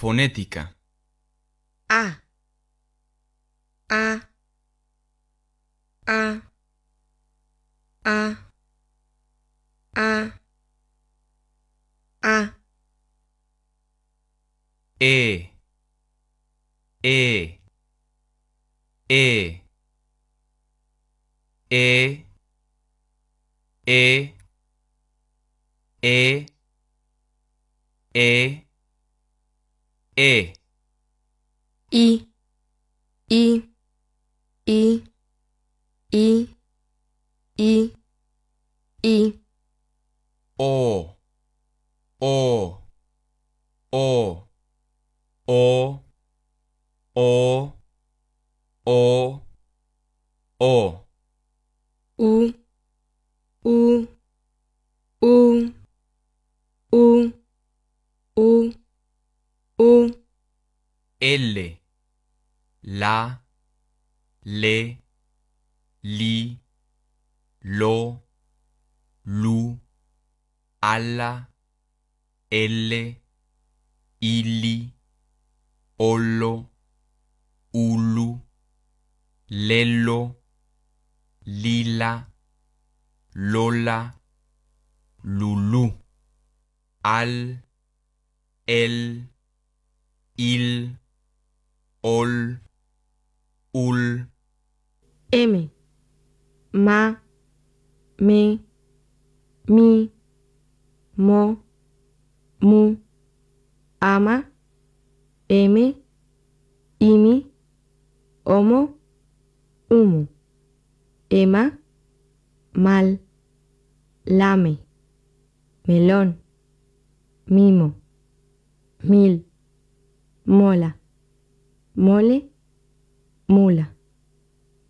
Fonética. A. A. A. A. A. A. E. E. E. E. E. E. E. 에, 이, 이, 이, 이, 이, 이, 오, 오, 오, 오, 오, 오, 오. 우, 우, 우. L. La. Le. Li. Lo. Lu. Alla. Elle. Illi. Ollo. Ulu. Lello. Lila. Lola. Lulu. Al. El. Il. Ol. Ul. M. Ma. Me. Mi. Mo. Mu. Ama. M. Imi. Homo. Humo. Ema. Mal. Lame. Melón. Mimo. Mil. Mola. Mole. Mula.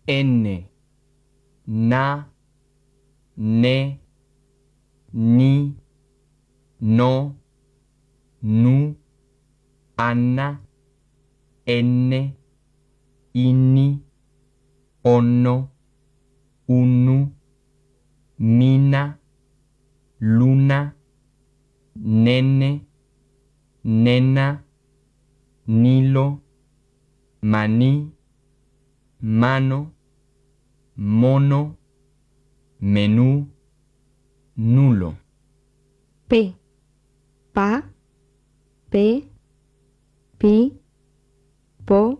N. Na. Ne. Ni. No. Nu. Anna. Enne. Inni. Onno. Unu. Maní. Mano. Mono. Menú. Nulo. P. Pa. Pe. Pi. Po.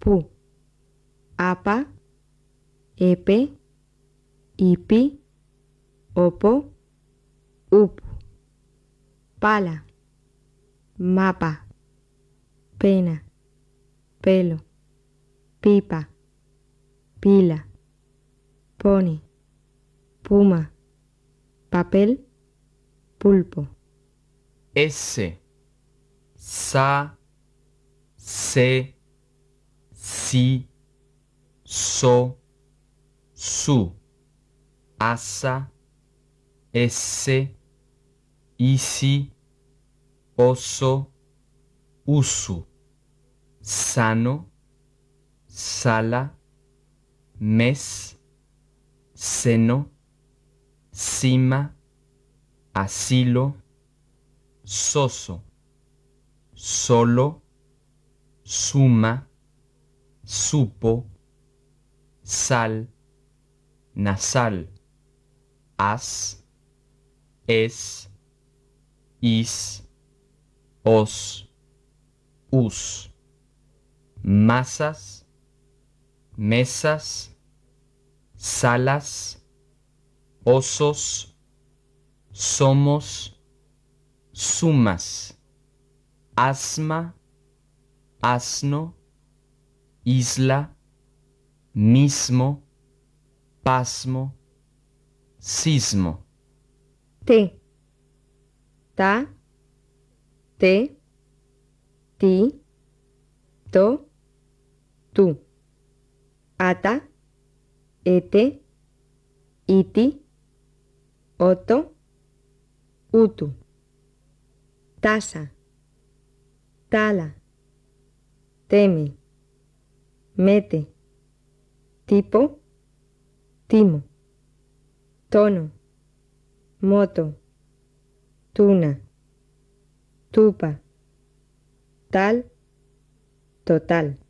Pu. Apa. Epe. Ipi. Opo. Upu. Pala. Mapa. Pena. Pelo. Pipa. Pila. Pony. Puma. Papel. Pulpo. S. Sa. Se. Si. So. Su. Asa. Esse. Isi. Oso. Usu. Sano. Sala. Mes. Seno. Cima. Asilo. Soso. Solo. Suma. Supo. Sal. Nasal. As. Es. Is. Os. Us. Masas. Mesas. Salas. Osos. Somos. Sumas. Asma. Asno. Isla. Mismo. Pasmo. Sismo. T. Ta. Te. Ti. To. Tu. Ata. Ete. Iti. Oto. Utu. Tasa. Tala. Teme. Mete. Tipo. Timo. Tono. Moto. Tuna. Tupa. tal, total.